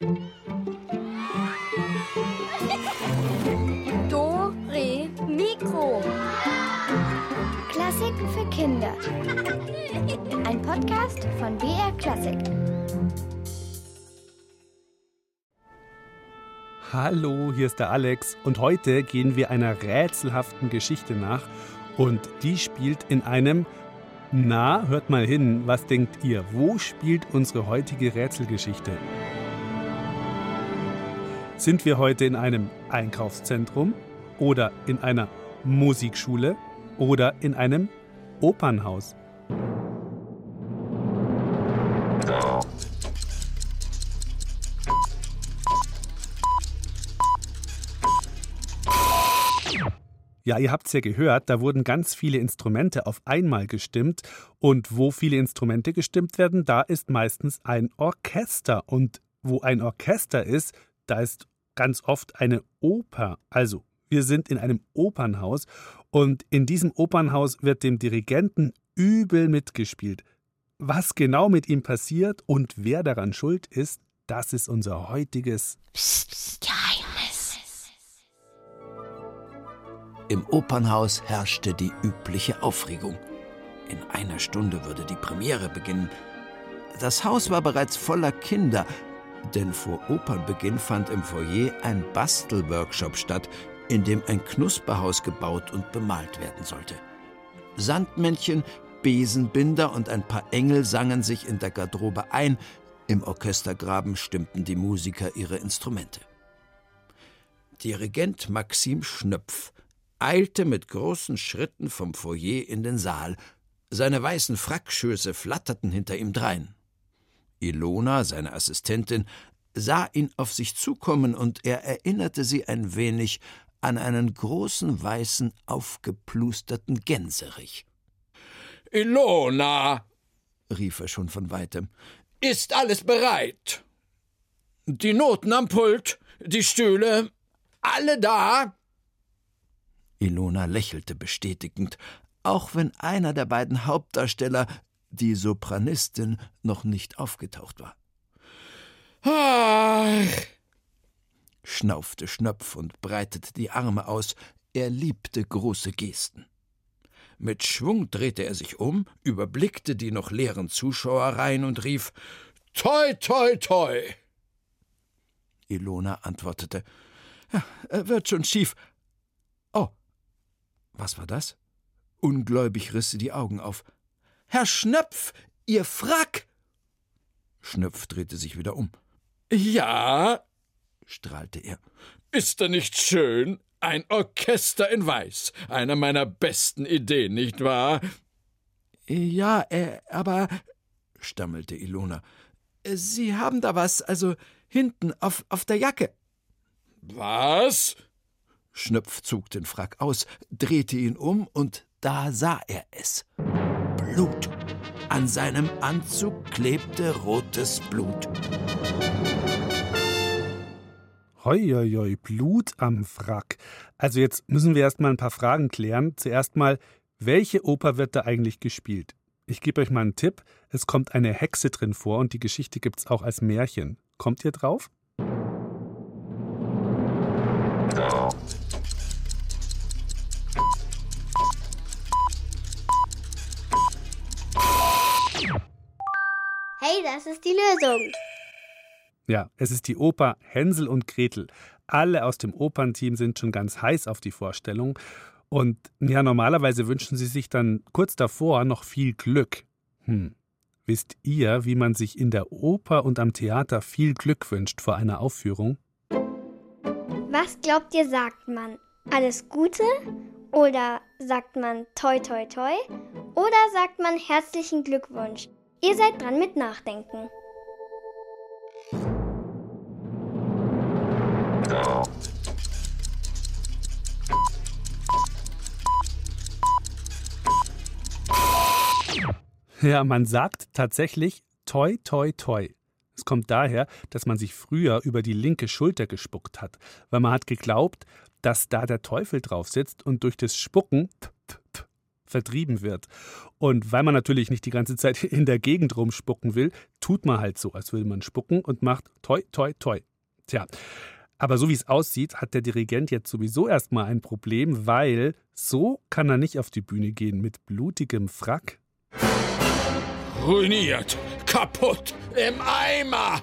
Do, Re, Mikro. Klassiken für Kinder. Ein Podcast von BR Klassik. Hallo, hier ist der Alex und heute gehen wir einer rätselhaften Geschichte nach und die spielt in einem Na, hört mal hin, was denkt ihr? Wo spielt unsere heutige Rätselgeschichte? Sind wir heute in einem Einkaufszentrum oder in einer Musikschule oder in einem Opernhaus? Ja, ihr habt's ja gehört, da wurden ganz viele Instrumente auf einmal gestimmt. Und wo viele Instrumente gestimmt werden, da ist meistens ein Orchester. Und wo ein Orchester ist, da ist ganz oft eine Oper. Also, wir sind in einem Opernhaus und in diesem Opernhaus wird dem Dirigenten übel mitgespielt. Was genau mit ihm passiert und wer daran schuld ist, das ist unser heutiges Psst, psst, Geheimnis. Im Opernhaus herrschte die übliche Aufregung. In einer Stunde würde die Premiere beginnen. Das Haus war bereits voller Kinder, denn vor Opernbeginn fand im Foyer ein Bastelworkshop statt, in dem ein Knusperhaus gebaut und bemalt werden sollte. Sandmännchen, Besenbinder und ein paar Engel sangen sich in der Garderobe ein, im Orchestergraben stimmten die Musiker ihre Instrumente. Dirigent Maxim Schnöpf eilte mit großen Schritten vom Foyer in den Saal. Seine weißen Frackschöße flatterten hinter ihm drein. Ilona, seine Assistentin, sah ihn auf sich zukommen und er erinnerte sie ein wenig an einen großen weißen, aufgeplusterten Gänserich. Ilona, rief er schon von weitem, ist alles bereit? Die Noten am Pult, die Stühle, alle da? Ilona lächelte bestätigend, auch wenn einer der beiden Hauptdarsteller, die Sopranistin, noch nicht aufgetaucht war. Ach, schnaufte Schnöpf und breitete die Arme aus. Er liebte große Gesten. Mit Schwung drehte er sich um, überblickte die noch leeren Zuschauerreihen und rief: Toi, toi, toi! Ilona antwortete: ja, Wird schon schief. Oh, was war das? Ungläubig riss sie die Augen auf. Herr Schnöpf, Ihr Frack! Schnöpf drehte sich wieder um. Ja, strahlte er. Ist er nicht schön? Ein Orchester in Weiß. Eine meiner besten Ideen, nicht wahr? Ja, äh, aber, stammelte Ilona. Sie haben da was, also hinten auf, auf der Jacke. Was? Schnöpf zog den Frack aus, drehte ihn um und da sah er es. Blut. An seinem Anzug klebte rotes Blut. Hoi, hoi, hoi, Blut am Frack. Also jetzt müssen wir erst mal ein paar Fragen klären. Zuerst mal, welche Oper wird da eigentlich gespielt? Ich gebe euch mal einen Tipp. Es kommt eine Hexe drin vor und die Geschichte gibt's auch als Märchen. Kommt ihr drauf? Hey, das ist die Lösung. Ja, es ist die Oper Hänsel und Gretel. Alle aus dem Opernteam sind schon ganz heiß auf die Vorstellung. Und ja, normalerweise wünschen sie sich dann kurz davor noch viel Glück. Hm. Wisst ihr, wie man sich in der Oper und am Theater viel Glück wünscht vor einer Aufführung? Was glaubt ihr, sagt man? Alles Gute? Oder sagt man toi toi toi? Oder sagt man herzlichen Glückwunsch? Ihr seid dran mit Nachdenken. Ja, man sagt tatsächlich toi toi toi. Es kommt daher, dass man sich früher über die linke Schulter gespuckt hat, weil man hat geglaubt, dass da der Teufel drauf sitzt und durch das Spucken vertrieben wird. Und weil man natürlich nicht die ganze Zeit in der Gegend rumspucken will, tut man halt so, als würde man spucken und macht toi, toi, toi. Tja, aber so wie es aussieht, hat der Dirigent jetzt sowieso erstmal ein Problem, weil so kann er nicht auf die Bühne gehen mit blutigem Frack. Ruiniert, kaputt, im Eimer,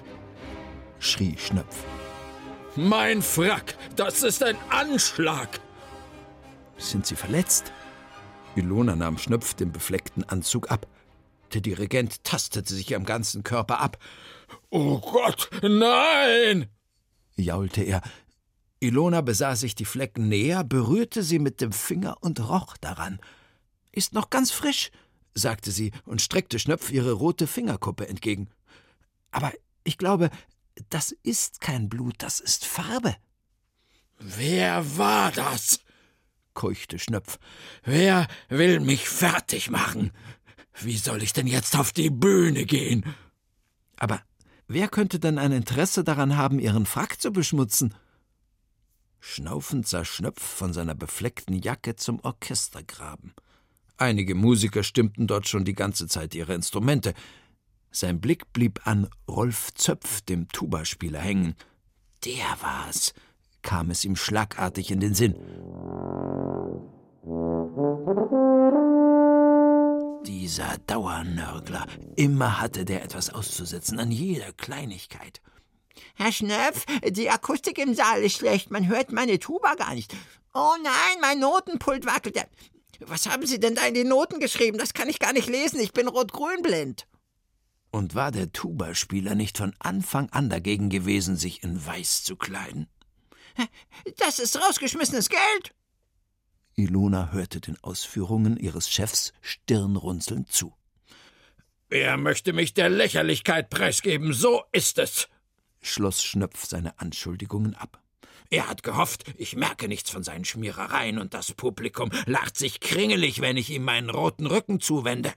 schrie Schnöpf. Mein Frack, das ist ein Anschlag. Sind Sie verletzt? Ilona nahm Schnöpf den befleckten Anzug ab. Der Dirigent tastete sich am ganzen Körper ab. Oh Gott, nein! jaulte er. Ilona besah sich die Flecken näher, berührte sie mit dem Finger und roch daran. Ist noch ganz frisch, sagte sie und streckte Schnöpf ihre rote Fingerkuppe entgegen. Aber ich glaube, das ist kein Blut, das ist Farbe. Wer war das? Keuchte Schnöpf. Wer will mich fertig machen? Wie soll ich denn jetzt auf die Bühne gehen? Aber Wer könnte denn ein Interesse daran haben, ihren Frack zu beschmutzen? Schnaufend sah Schnöpf von seiner befleckten Jacke zum Orchestergraben. Einige Musiker stimmten dort schon die ganze Zeit ihre Instrumente. Sein Blick blieb an Rolf Zöpf, dem Tubaspieler, hängen. Der war's, kam es ihm schlagartig in den Sinn. Dieser Dauernörgler. Immer hatte der etwas auszusetzen, an jeder Kleinigkeit. Herr Schnöpf, die Akustik im Saal ist schlecht. Man hört meine Tuba gar nicht. Oh nein, mein Notenpult wackelt. Was haben Sie denn da in die Noten geschrieben? Das kann ich gar nicht lesen. Ich bin rot-grün blind. Und war der Tubaspieler nicht von Anfang an dagegen gewesen, sich in Weiß zu kleiden? Das ist rausgeschmissenes Geld. Ilona hörte den Ausführungen ihres Chefs stirnrunzelnd zu. Er möchte mich der Lächerlichkeit preisgeben, so ist es, schloss Schnöpf seine Anschuldigungen ab. Er hat gehofft, ich merke nichts von seinen Schmierereien, und das Publikum lacht sich kringelig, wenn ich ihm meinen roten Rücken zuwende.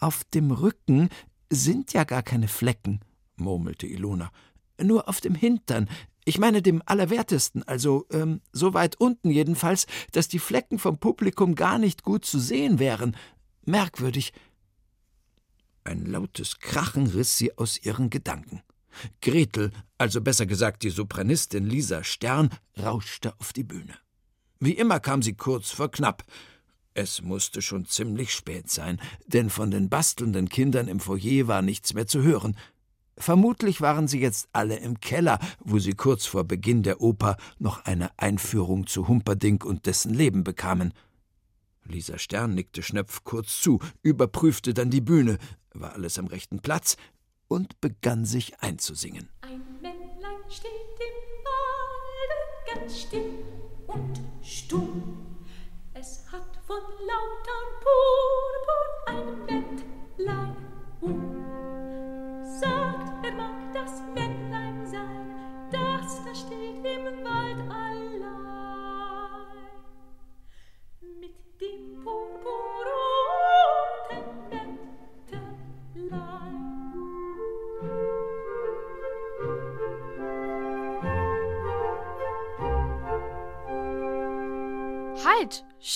Auf dem Rücken sind ja gar keine Flecken, murmelte Ilona. Nur auf dem Hintern, ich meine dem Allerwertesten, also ähm, so weit unten jedenfalls, dass die Flecken vom Publikum gar nicht gut zu sehen wären. Merkwürdig. Ein lautes Krachen riss sie aus ihren Gedanken. Gretel, also besser gesagt die Sopranistin Lisa Stern, rauschte auf die Bühne. Wie immer kam sie kurz vor knapp. Es musste schon ziemlich spät sein, denn von den bastelnden Kindern im Foyer war nichts mehr zu hören. Vermutlich waren sie jetzt alle im Keller, wo sie kurz vor Beginn der Oper noch eine Einführung zu Humperdinck und dessen Leben bekamen. Lisa Stern nickte Schnöpf kurz zu, überprüfte dann die Bühne, war alles am rechten Platz und begann sich einzusingen. Ein Männlein steht im Walde ganz still und stumm.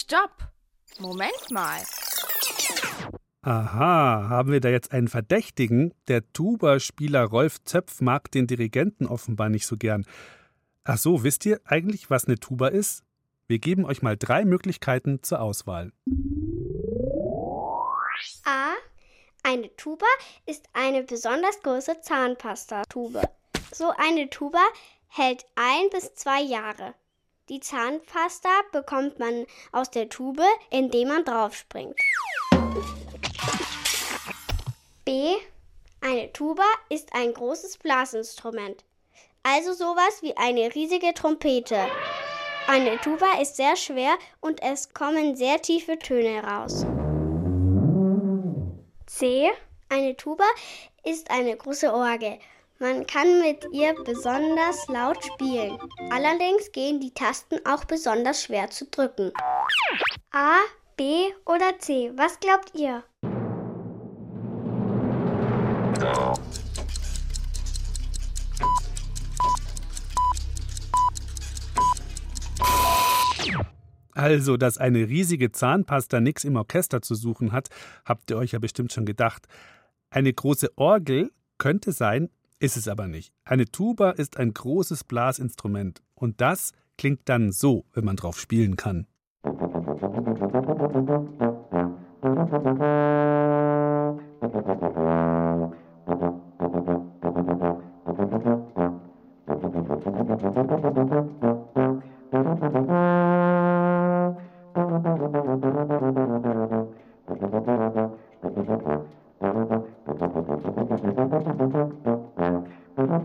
Stopp! Moment mal. Aha, haben wir da jetzt einen Verdächtigen? Der Tuba-Spieler Rolf Zöpf mag den Dirigenten offenbar nicht so gern. Ach so, wisst ihr eigentlich, was eine Tuba ist? Wir geben euch mal drei Möglichkeiten zur Auswahl. A. Eine Tuba ist eine besonders große Zahnpastatube. So eine Tuba hält ein bis zwei Jahre. Die Zahnpasta bekommt man aus der Tube, indem man draufspringt. B. Eine Tuba ist ein großes Blasinstrument. Also sowas wie eine riesige Trompete. Eine Tuba ist sehr schwer und es kommen sehr tiefe Töne raus. C. Eine Tuba ist eine große Orgel. Man kann mit ihr besonders laut spielen. Allerdings gehen die Tasten auch besonders schwer zu drücken. A, B oder C? Was glaubt ihr? Also, dass eine riesige Zahnpasta nichts im Orchester zu suchen hat, habt ihr euch ja bestimmt schon gedacht. Eine große Orgel könnte sein, ist es aber nicht. Eine Tuba ist ein großes Blasinstrument und das klingt dann so, wenn man drauf spielen kann. Die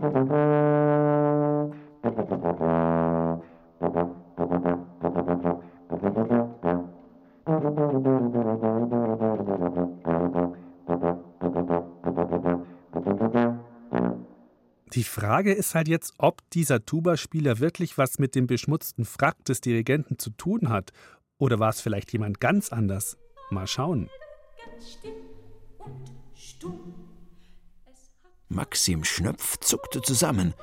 Frage ist halt jetzt, ob dieser Tuba-Spieler wirklich was mit dem beschmutzten Frack des Dirigenten zu tun hat. Oder war es vielleicht jemand ganz anders? Mal schauen. Maxim Schnöpf zuckte zusammen.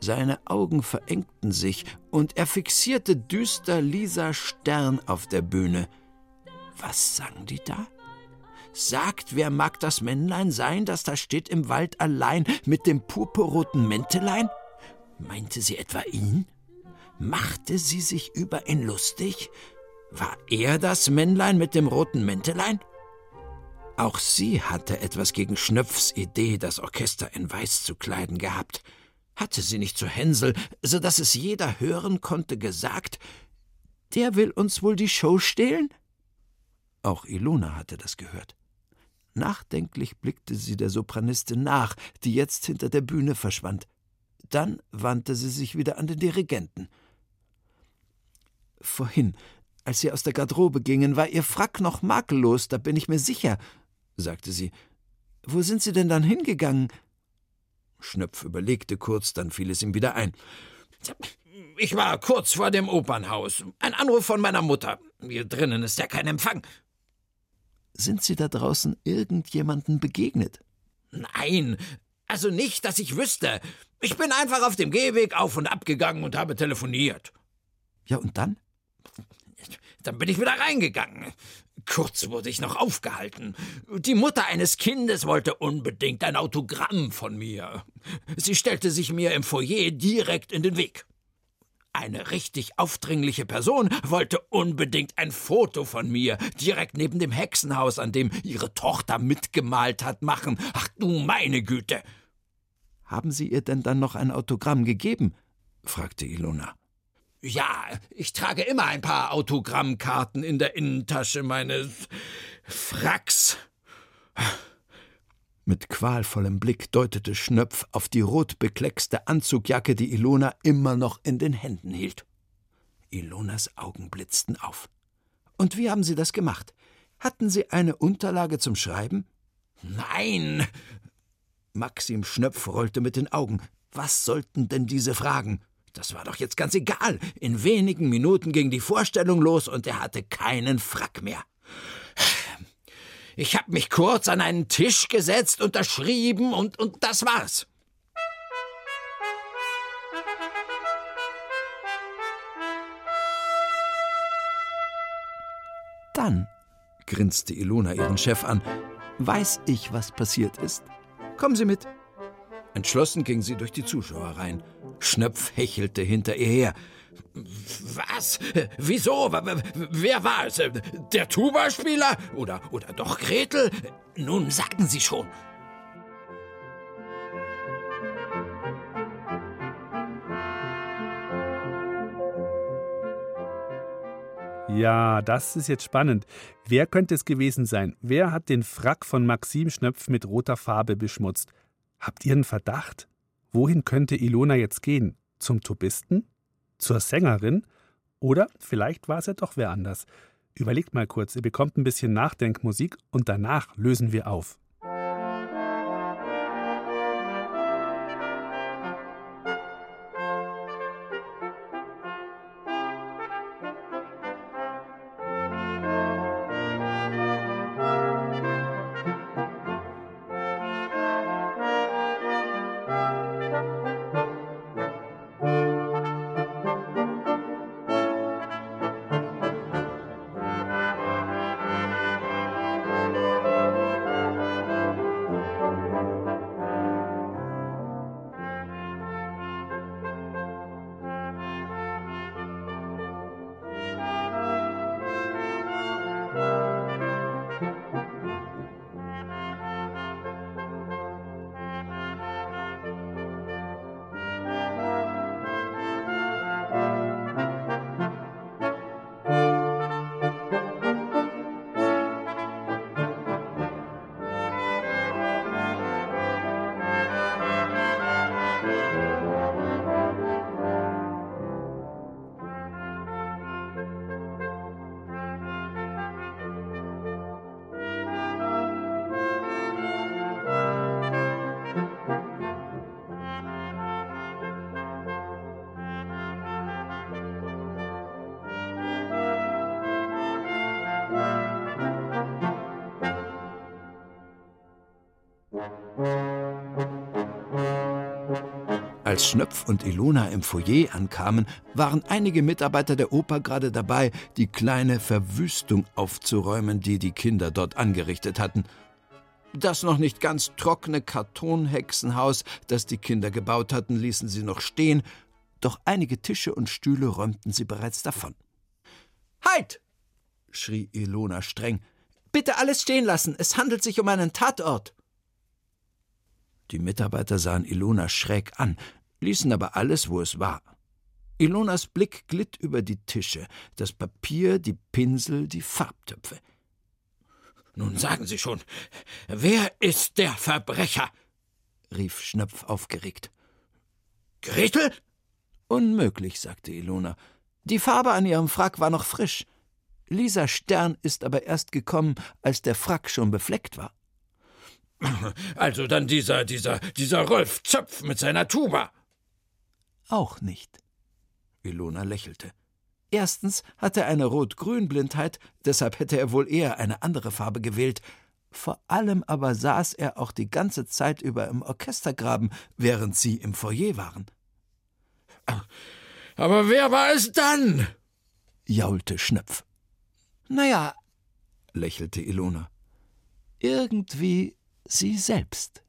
Seine Augen verengten sich und er fixierte düster Lisa Stern auf der Bühne. Was sagen die da? Sagt, wer mag das Männlein sein, das da steht im Wald allein mit dem purpurroten Mäntelein? Meinte sie etwa ihn? Machte sie sich über ihn lustig? War er das Männlein mit dem roten Mäntelein? Auch sie hatte etwas gegen Schnöpfs Idee, das Orchester in Weiß zu kleiden gehabt. Hatte sie nicht zu Hänsel, so dass es jeder hören konnte, gesagt, der will uns wohl die Show stehlen? Auch Ilona hatte das gehört. Nachdenklich blickte sie der Sopranistin nach, die jetzt hinter der Bühne verschwand. Dann wandte sie sich wieder an den Dirigenten. Vorhin, als sie aus der Garderobe gingen, war ihr Frack noch makellos, da bin ich mir sicher, sagte sie. Wo sind Sie denn dann hingegangen? Schnöpf überlegte kurz, dann fiel es ihm wieder ein. Ich war kurz vor dem Opernhaus. Ein Anruf von meiner Mutter. Hier drinnen ist ja kein Empfang. Sind Sie da draußen irgendjemanden begegnet? Nein, also nicht, dass ich wüsste. Ich bin einfach auf dem Gehweg auf und ab gegangen und habe telefoniert. Ja, und dann? Dann bin ich wieder reingegangen. Kurz wurde ich noch aufgehalten. Die Mutter eines Kindes wollte unbedingt ein Autogramm von mir. Sie stellte sich mir im Foyer direkt in den Weg. Eine richtig aufdringliche Person wollte unbedingt ein Foto von mir direkt neben dem Hexenhaus, an dem ihre Tochter mitgemalt hat, machen. Ach du meine Güte! Haben Sie ihr denn dann noch ein Autogramm gegeben? fragte Ilona. Ja, ich trage immer ein paar Autogrammkarten in der Innentasche meines Fracks. Mit qualvollem Blick deutete Schnöpf auf die rotbekleckste Anzugjacke, die Ilona immer noch in den Händen hielt. Ilonas Augen blitzten auf. Und wie haben Sie das gemacht? Hatten Sie eine Unterlage zum Schreiben? Nein. Maxim Schnöpf rollte mit den Augen. Was sollten denn diese Fragen? Das war doch jetzt ganz egal. In wenigen Minuten ging die Vorstellung los und er hatte keinen Frack mehr. Ich habe mich kurz an einen Tisch gesetzt, unterschrieben und, und das war's. Dann, grinste Ilona ihren Chef an, weiß ich, was passiert ist. Kommen Sie mit. Entschlossen ging sie durch die Zuschauer rein. Schnöpf hechelte hinter ihr her. Was? Wieso? Wer war es? Der Tuba-Spieler? Oder, oder doch Gretel? Nun sagten Sie schon. Ja, das ist jetzt spannend. Wer könnte es gewesen sein? Wer hat den Frack von Maxim Schnöpf mit roter Farbe beschmutzt? Habt ihr einen Verdacht? Wohin könnte Ilona jetzt gehen? Zum Tubisten? zur Sängerin oder vielleicht war es ja doch wer anders. Überlegt mal kurz, ihr bekommt ein bisschen Nachdenkmusik und danach lösen wir auf. Als Schnöpf und Ilona im Foyer ankamen, waren einige Mitarbeiter der Oper gerade dabei, die kleine Verwüstung aufzuräumen, die die Kinder dort angerichtet hatten. Das noch nicht ganz trockene Kartonhexenhaus, das die Kinder gebaut hatten, ließen sie noch stehen, doch einige Tische und Stühle räumten sie bereits davon. Halt! schrie Ilona streng. Bitte alles stehen lassen, es handelt sich um einen Tatort. Die Mitarbeiter sahen Ilona schräg an, ließen aber alles, wo es war. Ilonas Blick glitt über die Tische, das Papier, die Pinsel, die Farbtöpfe. Nun sagen Sie schon, wer ist der Verbrecher? rief Schnöpf aufgeregt. Gretel? Unmöglich, sagte Ilona. Die Farbe an ihrem Frack war noch frisch. Lisa Stern ist aber erst gekommen, als der Frack schon befleckt war. Also dann dieser, dieser, dieser Rolf Zöpf mit seiner Tuba. Auch nicht. Ilona lächelte. Erstens hatte er eine Rot-Grün-Blindheit, deshalb hätte er wohl eher eine andere Farbe gewählt. Vor allem aber saß er auch die ganze Zeit über im Orchestergraben, während sie im Foyer waren. Aber wer war es dann? jaulte Schnöpf. Naja, lächelte Ilona. Irgendwie sie selbst.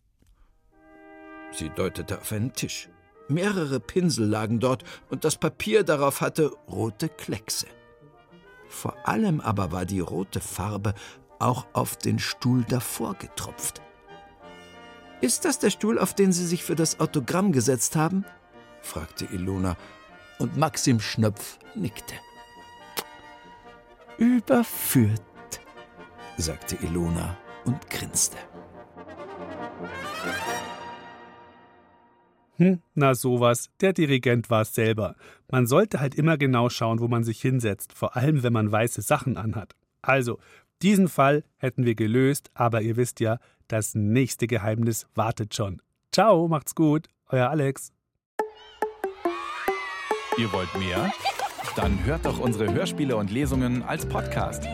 Sie deutete auf einen Tisch. Mehrere Pinsel lagen dort und das Papier darauf hatte rote Kleckse. Vor allem aber war die rote Farbe auch auf den Stuhl davor getropft. Ist das der Stuhl, auf den Sie sich für das Autogramm gesetzt haben? fragte Ilona, und Maxim Schnöpf nickte. Überführt, sagte Ilona und grinste. Hm, na sowas, der Dirigent war es selber. Man sollte halt immer genau schauen, wo man sich hinsetzt, vor allem wenn man weiße Sachen anhat. Also, diesen Fall hätten wir gelöst, aber ihr wisst ja, das nächste Geheimnis wartet schon. Ciao, macht's gut, euer Alex. Ihr wollt mehr? Dann hört doch unsere Hörspiele und Lesungen als Podcast.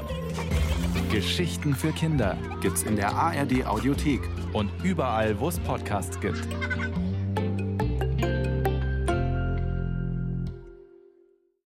Geschichten für Kinder gibt's in der ARD Audiothek und überall, wo es Podcasts gibt.